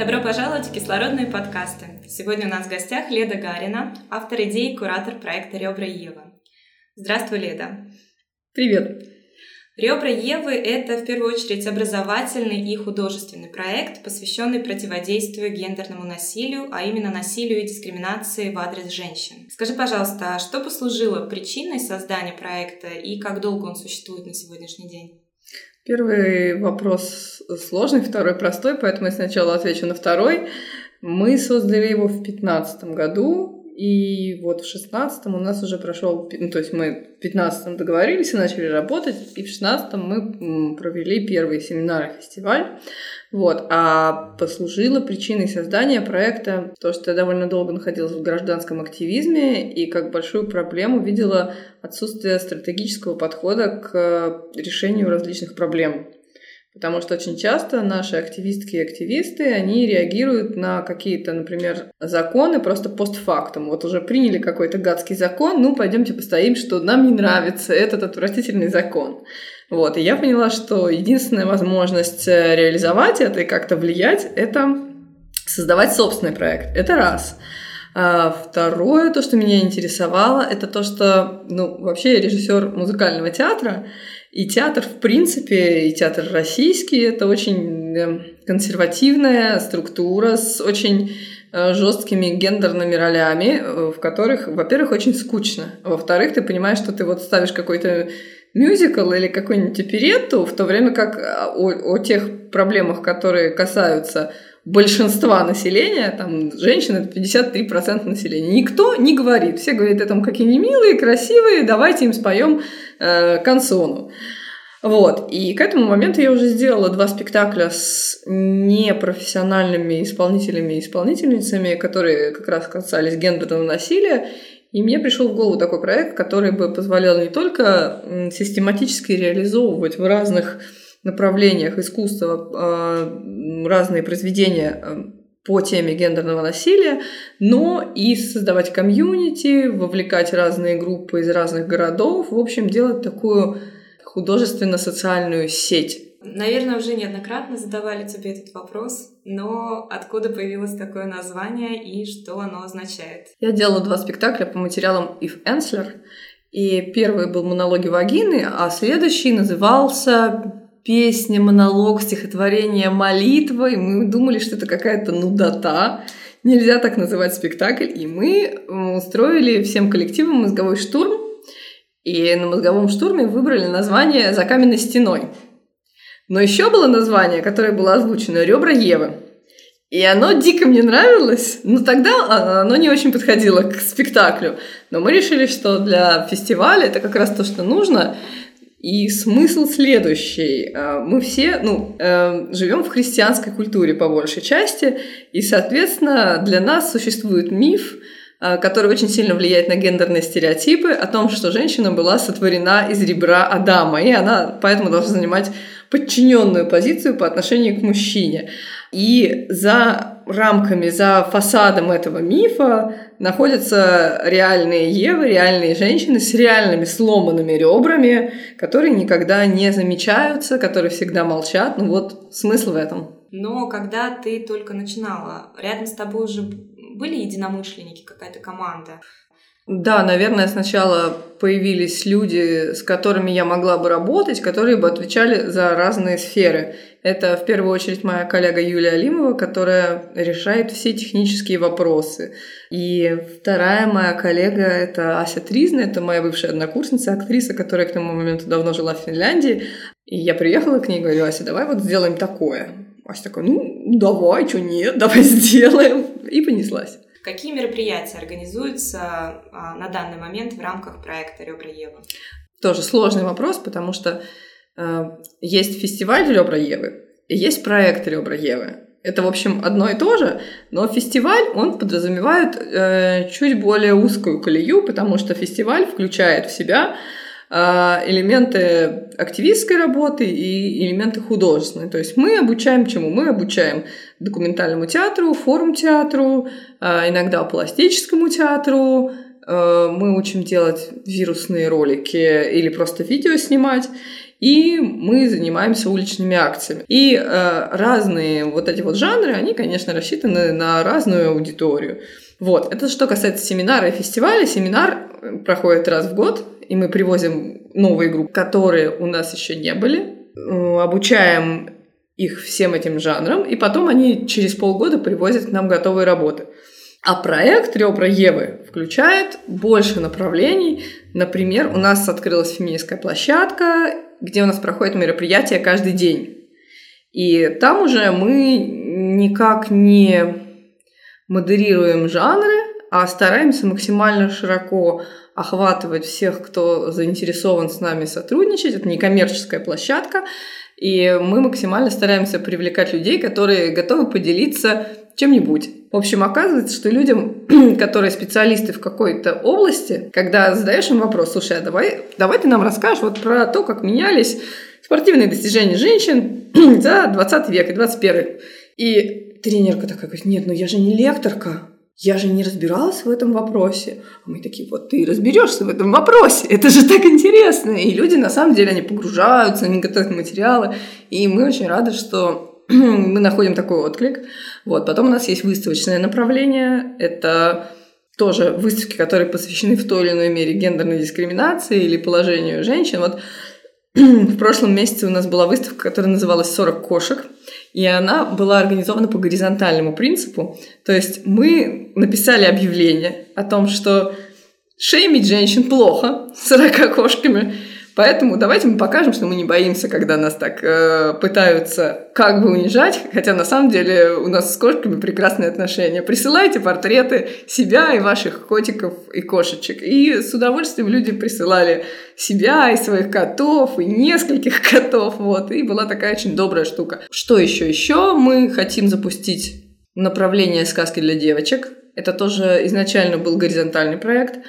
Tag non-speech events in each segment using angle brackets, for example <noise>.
Добро пожаловать в кислородные подкасты. Сегодня у нас в гостях Леда Гарина, автор идеи и куратор проекта «Ребра Ева». Здравствуй, Леда. Привет. «Ребра Евы» — это в первую очередь образовательный и художественный проект, посвященный противодействию гендерному насилию, а именно насилию и дискриминации в адрес женщин. Скажи, пожалуйста, а что послужило причиной создания проекта и как долго он существует на сегодняшний день? Первый вопрос сложный, второй простой, поэтому я сначала отвечу на второй. Мы создали его в 2015 году, и вот в 16 у нас уже прошел, ну, то есть мы в 15 договорились и начали работать, и в 16 мы провели первый семинар и фестиваль. Вот. А послужило причиной создания проекта то, что я довольно долго находилась в гражданском активизме и как большую проблему видела отсутствие стратегического подхода к решению различных проблем. Потому что очень часто наши активистки и активисты, они реагируют на какие-то, например, законы просто постфактум. Вот уже приняли какой-то гадский закон, ну, пойдемте постоим, что нам не нравится этот отвратительный закон. Вот, и я поняла, что единственная возможность э, реализовать это и как-то влиять, это создавать собственный проект. Это раз. А второе, то, что меня интересовало, это то, что, ну, вообще я режиссер музыкального театра, и театр, в принципе, и театр российский, это очень э, консервативная структура с очень э, жесткими гендерными ролями, в которых, во-первых, очень скучно. Во-вторых, ты понимаешь, что ты вот ставишь какой-то мюзикл или какую-нибудь оперетту, в то время как а, о, о тех проблемах, которые касаются большинства населения, там женщин это 53% населения. Никто не говорит. Все говорят, это какие они милые, красивые, давайте им споем э, консону. Вот. И к этому моменту я уже сделала два спектакля с непрофессиональными исполнителями и исполнительницами, которые как раз касались гендерного насилия. И мне пришел в голову такой проект, который бы позволял не только систематически реализовывать в разных направлениях искусства а, разные произведения а, по теме гендерного насилия, но и создавать комьюнити, вовлекать разные группы из разных городов, в общем, делать такую художественно-социальную сеть Наверное, уже неоднократно задавали тебе этот вопрос, но откуда появилось такое название и что оно означает? Я делала два спектакля по материалам Ив Энслер, и первый был «Монологи вагины», а следующий назывался «Песня, монолог, стихотворение, молитва», и мы думали, что это какая-то нудота, нельзя так называть спектакль, и мы устроили всем коллективам мозговой штурм, и на мозговом штурме выбрали название «За каменной стеной». Но еще было название, которое было озвучено «Ребра Евы». И оно дико мне нравилось, но тогда оно не очень подходило к спектаклю. Но мы решили, что для фестиваля это как раз то, что нужно. И смысл следующий. А, мы все ну, э, живем в христианской культуре по большей части, и, соответственно, для нас существует миф, а, который очень сильно влияет на гендерные стереотипы о том, что женщина была сотворена из ребра Адама, и она поэтому должна занимать подчиненную позицию по отношению к мужчине. И за рамками, за фасадом этого мифа находятся реальные Евы, реальные женщины с реальными сломанными ребрами, которые никогда не замечаются, которые всегда молчат. Ну вот смысл в этом. Но когда ты только начинала, рядом с тобой уже были единомышленники, какая-то команда? Да, наверное, сначала появились люди, с которыми я могла бы работать, которые бы отвечали за разные сферы. Это в первую очередь моя коллега Юлия Алимова, которая решает все технические вопросы. И вторая моя коллега — это Ася Тризна, это моя бывшая однокурсница, актриса, которая к тому моменту давно жила в Финляндии. И я приехала к ней и говорю, Ася, давай вот сделаем такое. Ася такая, ну, давай, что нет, давай <laughs> сделаем. И понеслась. Какие мероприятия организуются а, на данный момент в рамках проекта «Ребра Евы»? Тоже сложный вопрос, потому что есть фестиваль «Ребра Евы» и есть проект «Ребра Евы». Это, в общем, одно и то же, но фестиваль, он подразумевает э, чуть более узкую колею, потому что фестиваль включает в себя э, элементы активистской работы и элементы художественной. То есть мы обучаем чему? Мы обучаем документальному театру, форм-театру, э, иногда пластическому театру, э, мы учим делать вирусные ролики или просто видео снимать и мы занимаемся уличными акциями. И э, разные вот эти вот жанры, они, конечно, рассчитаны на разную аудиторию. Вот, это что касается семинара и фестиваля. Семинар э, проходит раз в год, и мы привозим новые группы, которые у нас еще не были, э, обучаем их всем этим жанрам, и потом они через полгода привозят к нам готовые работы. А проект «Ребра Евы» включает больше направлений. Например, у нас открылась феминистская площадка, где у нас проходят мероприятия каждый день. И там уже мы никак не модерируем жанры, а стараемся максимально широко охватывать всех, кто заинтересован с нами сотрудничать. Это некоммерческая площадка. И мы максимально стараемся привлекать людей, которые готовы поделиться чем-нибудь. В общем, оказывается, что людям, <clears throat> которые специалисты в какой-то области, когда задаешь им вопрос, слушай, а давай, давай ты нам расскажешь вот про то, как менялись спортивные достижения женщин <clears throat> за 20 век и 21. И тренерка такая говорит, нет, ну я же не лекторка, я же не разбиралась в этом вопросе. А мы такие, вот ты разберешься в этом вопросе, это же так интересно. И люди, на самом деле, они погружаются, они готовят материалы. И мы очень рады, что мы находим такой отклик. Вот. Потом у нас есть выставочное направление. Это тоже выставки, которые посвящены в той или иной мере гендерной дискриминации или положению женщин. Вот в прошлом месяце у нас была выставка, которая называлась «40 кошек», и она была организована по горизонтальному принципу. То есть мы написали объявление о том, что шеймить женщин плохо 40 кошками – Поэтому давайте мы покажем, что мы не боимся, когда нас так э, пытаются как бы унижать, хотя на самом деле у нас с кошками прекрасные отношения. Присылайте портреты себя и ваших котиков и кошечек. И с удовольствием люди присылали себя и своих котов, и нескольких <laughs> котов, вот. И была такая очень добрая штука. Что еще? Еще мы хотим запустить направление сказки для девочек. Это тоже изначально был горизонтальный проект –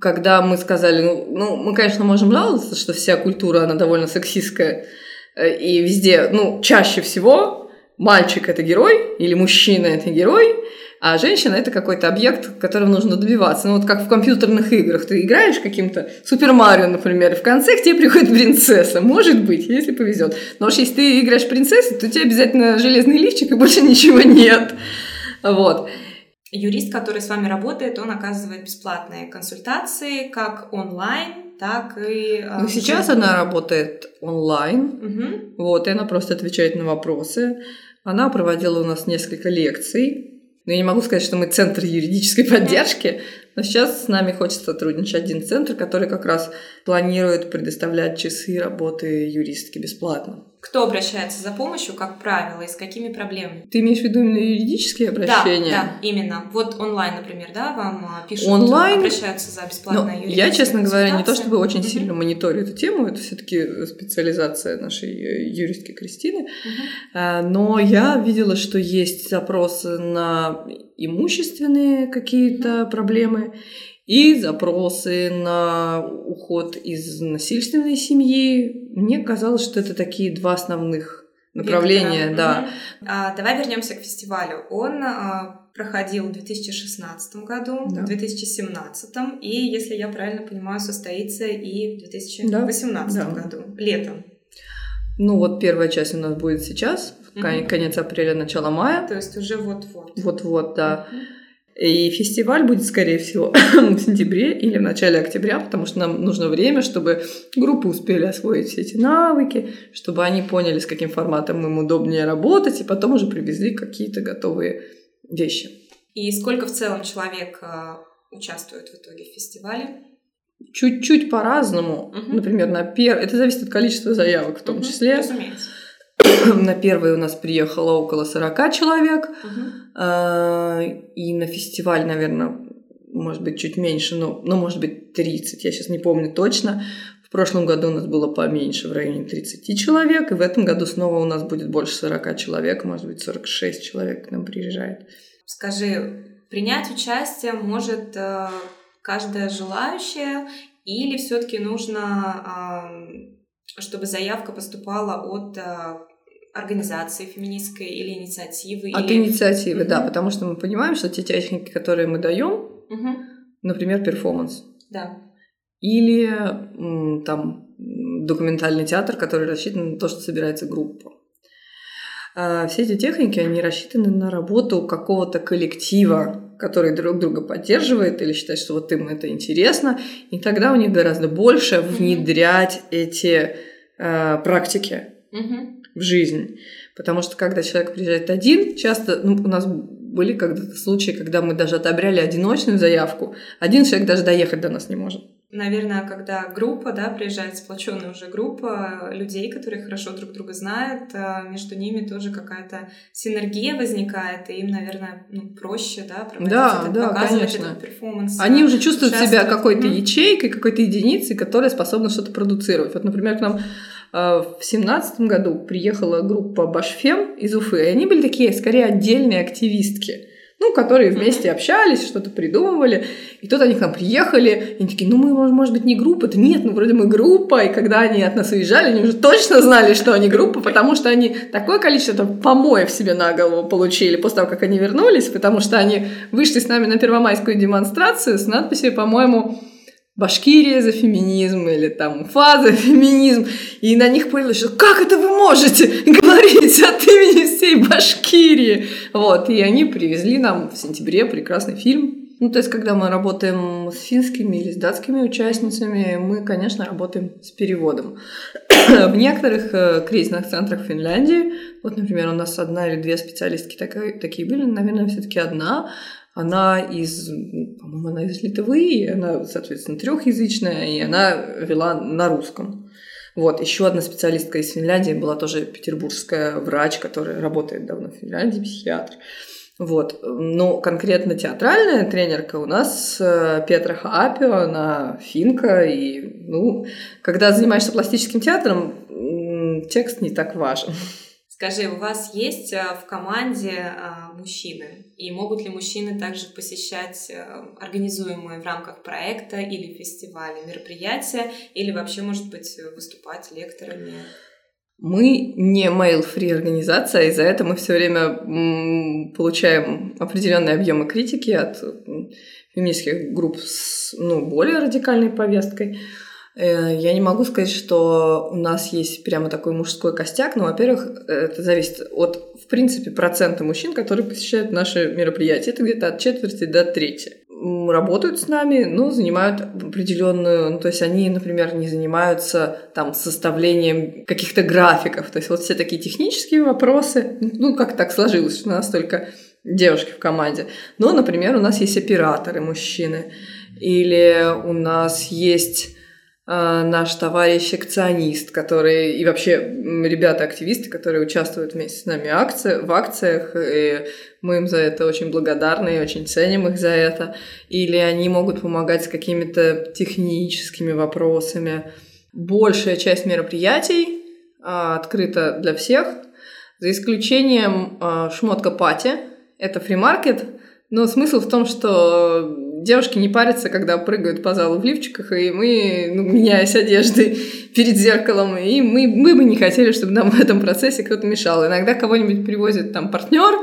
когда мы сказали, ну, ну, мы, конечно, можем жаловаться, что вся культура, она довольно сексистская, э, и везде, ну, чаще всего мальчик – это герой, или мужчина – это герой, а женщина – это какой-то объект, которого нужно добиваться. Ну, вот как в компьютерных играх. Ты играешь каким-то Супер Марио, например, и в конце к тебе приходит принцесса. Может быть, если повезет. Но уж если ты играешь принцессой, то у тебя обязательно железный лифчик и больше ничего нет. Вот юрист, который с вами работает, он оказывает бесплатные консультации как онлайн, так и... А, ну, сейчас она работает онлайн, угу. вот, и она просто отвечает на вопросы. Она проводила у нас несколько лекций. Но я не могу сказать, что мы центр юридической поддержки, но сейчас с нами хочет сотрудничать один центр, который как раз планирует предоставлять часы работы юристки бесплатно. Кто обращается за помощью, как правило, и с какими проблемами? Ты имеешь в виду именно юридические обращения? Да, да, именно. Вот онлайн, например, да, вам а, пишут, онлайн... обращаются за ну, Я, честно говоря, не то чтобы очень mm-hmm. сильно мониторю эту тему, это все-таки специализация нашей э, юристки Кристины, mm-hmm. но я видела, что есть запросы на имущественные какие-то проблемы, и запросы на уход из насильственной семьи. Мне казалось, что это такие два основных направления, Вектора. да. Угу. А, давай вернемся к фестивалю. Он а, проходил в 2016 году, да. в 2017, и, если я правильно понимаю, состоится и в 2018 да. году, летом. Ну вот первая часть у нас будет сейчас, угу. конец апреля, начало мая. То есть уже вот-вот. Вот-вот, да. Угу. И фестиваль будет, скорее всего, <laughs> в сентябре или в начале октября, потому что нам нужно время, чтобы группы успели освоить все эти навыки, чтобы они поняли, с каким форматом им удобнее работать, и потом уже привезли какие-то готовые вещи. И сколько в целом человек э, участвует в итоге в фестивале? Чуть-чуть по-разному. Угу. Например, на пер... это зависит от количества заявок в том угу, числе. Разумеется. <coughs> На первый у нас приехало около 40 человек. Угу. И на фестиваль, наверное, может быть, чуть меньше, но, но может быть 30, я сейчас не помню точно. В прошлом году у нас было поменьше, в районе 30 человек, и в этом году снова у нас будет больше 40 человек, может быть, 46 человек к нам приезжает. Скажи, принять участие может э, каждая желающая или все-таки нужно, чтобы заявка поступала от э, организации феминистской или инициативы? От или... инициативы, mm-hmm. да, потому что мы понимаем, что те техники, которые мы даем, mm-hmm. например, перформанс, да. или там документальный театр, который рассчитан на то, что собирается группа. А все эти техники, они рассчитаны на работу какого-то коллектива, который друг друга поддерживает или считает, что вот им это интересно, и тогда у них гораздо больше внедрять эти э, практики mm-hmm. В жизнь. Потому что когда человек приезжает один, часто ну, у нас были когда-то случаи, когда мы даже отобрали одиночную заявку, один человек даже доехать до нас не может. Наверное, когда группа, да, приезжает сплоченная уже группа людей, которые хорошо друг друга знают, а между ними тоже какая-то синергия возникает, и им, наверное, ну, проще, да, проводить да, этот, да, показывать конечно. этот перформанс. Они уже чувствуют себя какой-то ячейкой, какой-то единицей, которая способна что-то продуцировать. Вот, например, к нам в семнадцатом году приехала группа Башфем из Уфы, и они были такие, скорее, отдельные активистки ну, которые вместе общались, что-то придумывали. И тут они к нам приехали, и они такие, ну, мы, может быть, не группа. Да нет, ну, вроде мы группа. И когда они от нас уезжали, они уже точно знали, что они группа, потому что они такое количество там, помоев себе на голову получили после того, как они вернулись, потому что они вышли с нами на первомайскую демонстрацию с надписью, по-моему, Башкирия за феминизм или там Уфа за феминизм. И на них появилось, что как это вы можете говорить от имени всей Башкирии? Вот, и они привезли нам в сентябре прекрасный фильм. Ну, то есть, когда мы работаем с финскими или с датскими участницами, мы, конечно, работаем с переводом. в некоторых э, кризисных центрах Финляндии, вот, например, у нас одна или две специалистки такие были, наверное, все-таки одна, она из, по-моему, она из Литвы, она, соответственно, трехязычная, и она вела на русском. Вот, еще одна специалистка из Финляндии была тоже петербургская врач, которая работает давно в Финляндии, психиатр. Вот. Но конкретно театральная тренерка у нас э, Петра Хаапио, она финка, и, ну, когда занимаешься пластическим театром, текст не так важен. Скажи, у вас есть э, в команде а, мужчины? И могут ли мужчины также посещать э, организуемые в рамках проекта или фестиваля мероприятия, или вообще, может быть, выступать лекторами? Мы не mail-free организация, и за это мы все время получаем определенные объемы критики от феминистских групп с ну, более радикальной повесткой. Э, я не могу сказать, что у нас есть прямо такой мужской костяк, но, во-первых, это зависит от, в принципе, процента мужчин, которые посещают наши мероприятия. Это где-то от четверти до трети. Работают с нами, но занимают определенную, ну, то есть они, например, не занимаются там составлением каких-то графиков. То есть вот все такие технические вопросы, ну, как так сложилось, что у нас только девушки в команде. Но, например, у нас есть операторы мужчины, или у нас есть наш товарищ акционист, который и вообще ребята-активисты, которые участвуют вместе с нами акции, в акциях, и мы им за это очень благодарны и очень ценим их за это. Или они могут помогать с какими-то техническими вопросами. Большая часть мероприятий а, открыта для всех, за исключением а, шмотка пати. Это фримаркет, но смысл в том, что девушки не парятся, когда прыгают по залу в лифчиках, и мы, ну, меняясь одеждой <laughs> перед зеркалом, и мы, мы бы не хотели, чтобы нам <laughs> в этом процессе кто-то мешал. Иногда кого-нибудь привозит там партнер,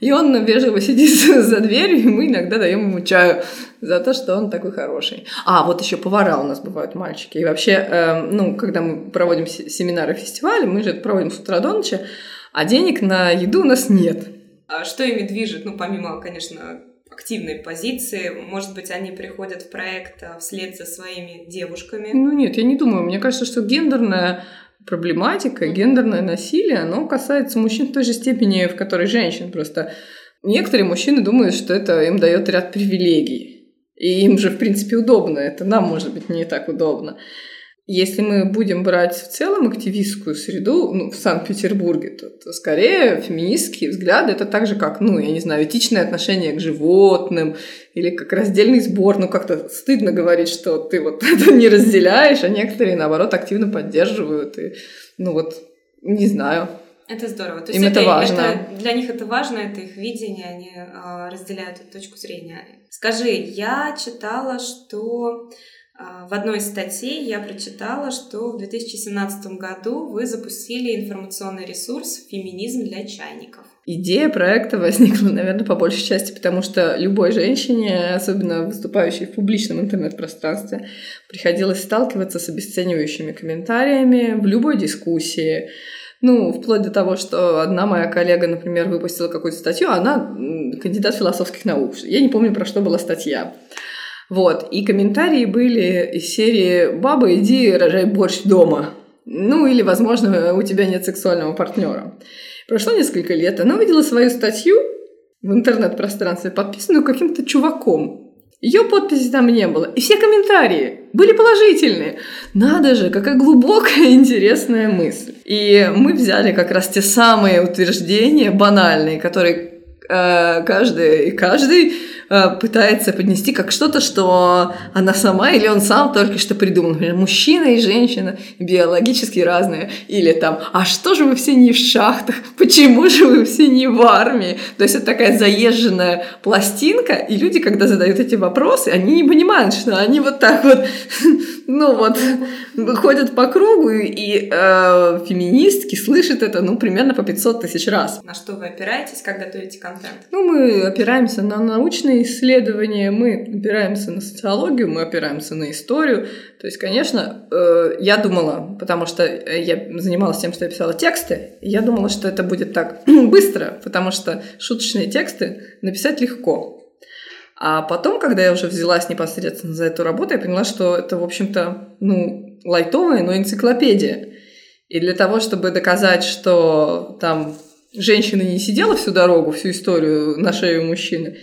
и он вежливо сидит <laughs> за дверью, и мы иногда даем ему чаю за то, что он такой хороший. А, вот еще повара у нас бывают мальчики. И вообще, э, ну, когда мы проводим семинары, фестивали, мы же это проводим с утра до ночи, а денег на еду у нас нет. А что ими движет? Ну, помимо, конечно, активной позиции. Может быть, они приходят в проект а, вслед за своими девушками. Ну нет, я не думаю. Мне кажется, что гендерная проблематика, гендерное насилие, оно касается мужчин в той же степени, в которой женщин. Просто некоторые мужчины думают, что это им дает ряд привилегий. И им же, в принципе, удобно. Это нам, может быть, не так удобно. Если мы будем брать в целом активистскую среду ну, в Санкт-Петербурге, то, то скорее феминистские взгляды это так же, как, ну, я не знаю, этичное отношение к животным или как раздельный сбор. Ну, как-то стыдно говорить, что ты вот <laughs> это не разделяешь, а некоторые, наоборот, активно поддерживают. И, ну, вот, не знаю. Это здорово. То есть Им это, это важно. Это, для них это важно, это их видение, они э, разделяют эту точку зрения. Скажи, я читала, что в одной из статей я прочитала, что в 2017 году вы запустили информационный ресурс «Феминизм для чайников». Идея проекта возникла, наверное, по большей части, потому что любой женщине, особенно выступающей в публичном интернет-пространстве, приходилось сталкиваться с обесценивающими комментариями в любой дискуссии. Ну, вплоть до того, что одна моя коллега, например, выпустила какую-то статью, она кандидат философских наук. Я не помню, про что была статья. Вот. И комментарии были из серии «Баба, иди рожай борщ дома». Ну, или, возможно, у тебя нет сексуального партнера. Прошло несколько лет, она увидела свою статью в интернет-пространстве, подписанную каким-то чуваком. Ее подписи там не было. И все комментарии были положительные. Надо же, какая глубокая <laughs> интересная мысль. И мы взяли как раз те самые утверждения банальные, которые э, каждый и каждый пытается поднести как что-то, что она сама или он сам только что придумал. Например, мужчина и женщина биологически разные. Или там, а что же вы все не в шахтах? Почему же вы все не в армии? То есть это такая заезженная пластинка, и люди, когда задают эти вопросы, они не понимают, что они вот так вот, <laughs> ну вот, ходят по кругу, и э, феминистки слышат это, ну, примерно по 500 тысяч раз. На что вы опираетесь, когда готовите контент? Ну, мы опираемся на научные исследования, мы опираемся на социологию, мы опираемся на историю. То есть, конечно, э, я думала, потому что я занималась тем, что я писала тексты, я думала, что это будет так <clears throat> быстро, потому что шуточные тексты написать легко. А потом, когда я уже взялась непосредственно за эту работу, я поняла, что это, в общем-то, ну, лайтовая, но энциклопедия. И для того, чтобы доказать, что там женщина не сидела всю дорогу, всю историю на шею мужчины,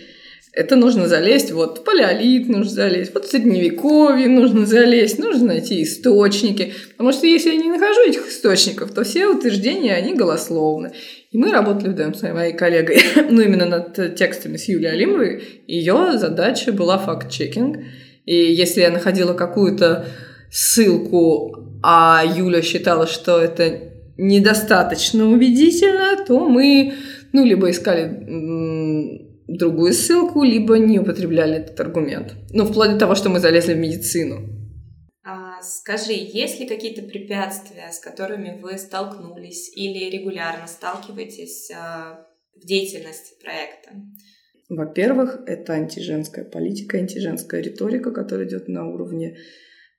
это нужно залезть, вот в палеолит нужно залезть, вот в средневековье нужно залезть, нужно найти источники. Потому что если я не нахожу этих источников, то все утверждения, они голословны. И мы работали вдвоем с моей коллегой, <laughs> ну, именно над текстами с Юлией Алимовой. Ее задача была факт-чекинг. И если я находила какую-то ссылку, а Юля считала, что это недостаточно убедительно, то мы, ну, либо искали другую ссылку, либо не употребляли этот аргумент. Ну, вплоть до того, что мы залезли в медицину. А, скажи, есть ли какие-то препятствия, с которыми вы столкнулись или регулярно сталкиваетесь а, в деятельности проекта? Во-первых, это антиженская политика, антиженская риторика, которая идет на уровне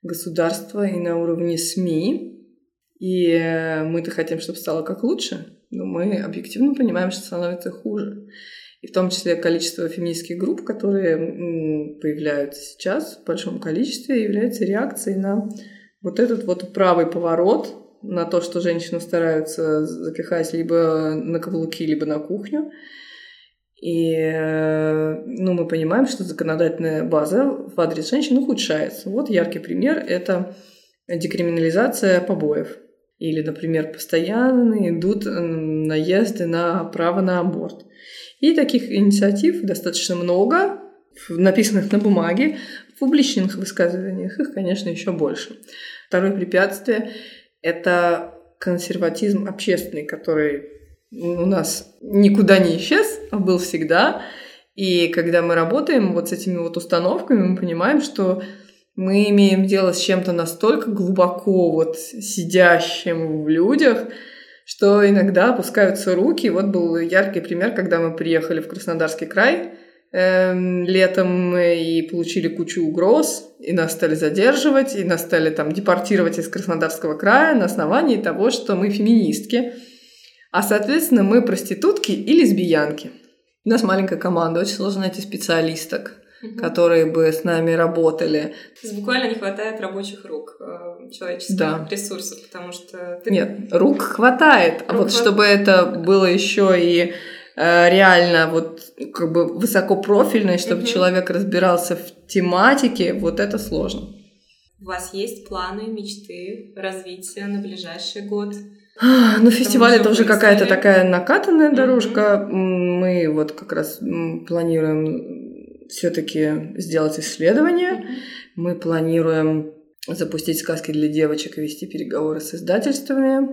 государства и на уровне СМИ. И э, мы-то хотим, чтобы стало как лучше, но мы объективно понимаем, что становится хуже и в том числе количество феминистских групп, которые появляются сейчас в большом количестве, является реакцией на вот этот вот правый поворот, на то, что женщину стараются запихать либо на каблуки, либо на кухню. И э, ну, мы понимаем, что законодательная база в адрес женщин ухудшается. Вот яркий пример – это декриминализация побоев. Или, например, постоянно идут наезды на право на аборт. И таких инициатив достаточно много, написанных на бумаге, в публичных высказываниях их, конечно, еще больше. Второе препятствие – это консерватизм общественный, который у нас никуда не исчез, а был всегда. И когда мы работаем вот с этими вот установками, мы понимаем, что мы имеем дело с чем-то настолько глубоко вот сидящим в людях, что иногда опускаются руки. Вот был яркий пример, когда мы приехали в Краснодарский край э, летом и получили кучу угроз, и нас стали задерживать, и нас стали там депортировать из Краснодарского края на основании того, что мы феминистки, а, соответственно, мы проститутки и лесбиянки. У нас маленькая команда, очень сложно найти специалисток угу. которые бы с нами работали. То есть буквально не хватает рабочих рук, э, человеческих да. ресурсов, потому что... Ты... Нет, рук хватает, рук а вот хват... чтобы это было еще и э, реально вот как бы высокопрофильно, чтобы угу. человек разбирался в тематике, вот это сложно. у вас есть планы, мечты, развития на ближайший год? Ну, фестиваль это уже какая-то такая накатанная дорожка. Mm-hmm. Мы вот как раз планируем все-таки сделать исследование. Mm-hmm. Мы планируем запустить сказки для девочек и вести переговоры с издательствами.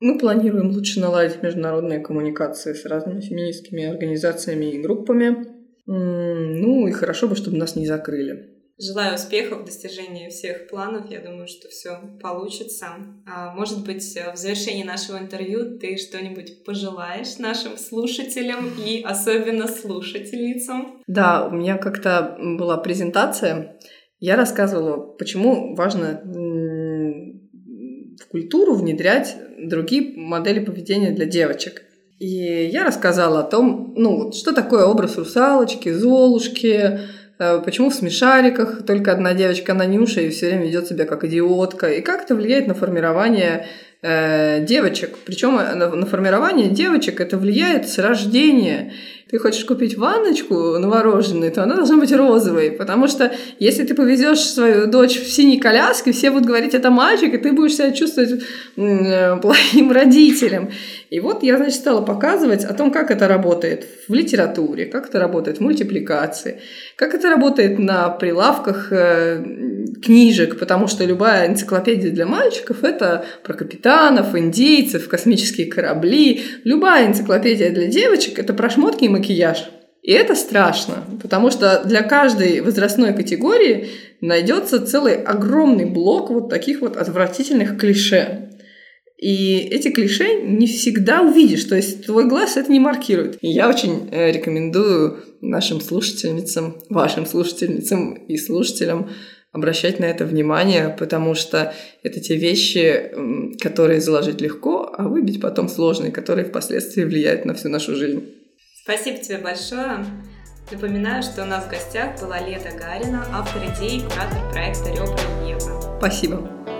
Мы планируем лучше наладить международные коммуникации с разными феминистскими организациями и группами. Ну и хорошо бы, чтобы нас не закрыли. Желаю успехов в достижении всех планов. Я думаю, что все получится. А, может быть, в завершении нашего интервью ты что-нибудь пожелаешь нашим слушателям и особенно слушательницам? Да, у меня как-то была презентация. Я рассказывала, почему важно в культуру внедрять другие модели поведения для девочек. И я рассказала о том, ну, что такое образ русалочки, золушки, э, почему в смешариках только одна девочка на нюше и все время ведет себя как идиотка, и как это влияет на формирование э, девочек. Причем на, на формирование девочек это влияет с рождения ты хочешь купить ванночку новорожденную, то она должна быть розовой, потому что если ты повезешь свою дочь в синей коляске, все будут говорить, это мальчик, и ты будешь себя чувствовать <laughs> плохим родителем. И вот я, значит, стала показывать о том, как это работает в литературе, как это работает в мультипликации, как это работает на прилавках э, книжек, потому что любая энциклопедия для мальчиков — это про капитанов, индейцев, космические корабли. Любая энциклопедия для девочек — это про шмотки и макияж. И это страшно, потому что для каждой возрастной категории найдется целый огромный блок вот таких вот отвратительных клише. И эти клише не всегда увидишь, то есть твой глаз это не маркирует. И я очень э, рекомендую нашим слушательницам, вашим слушательницам и слушателям обращать на это внимание, потому что это те вещи, которые заложить легко, а выбить потом сложные, которые впоследствии влияют на всю нашу жизнь. Спасибо тебе большое. Напоминаю, что у нас в гостях была Лета Гарина, автор идеи и куратор проекта «Ребра Ева». Спасибо.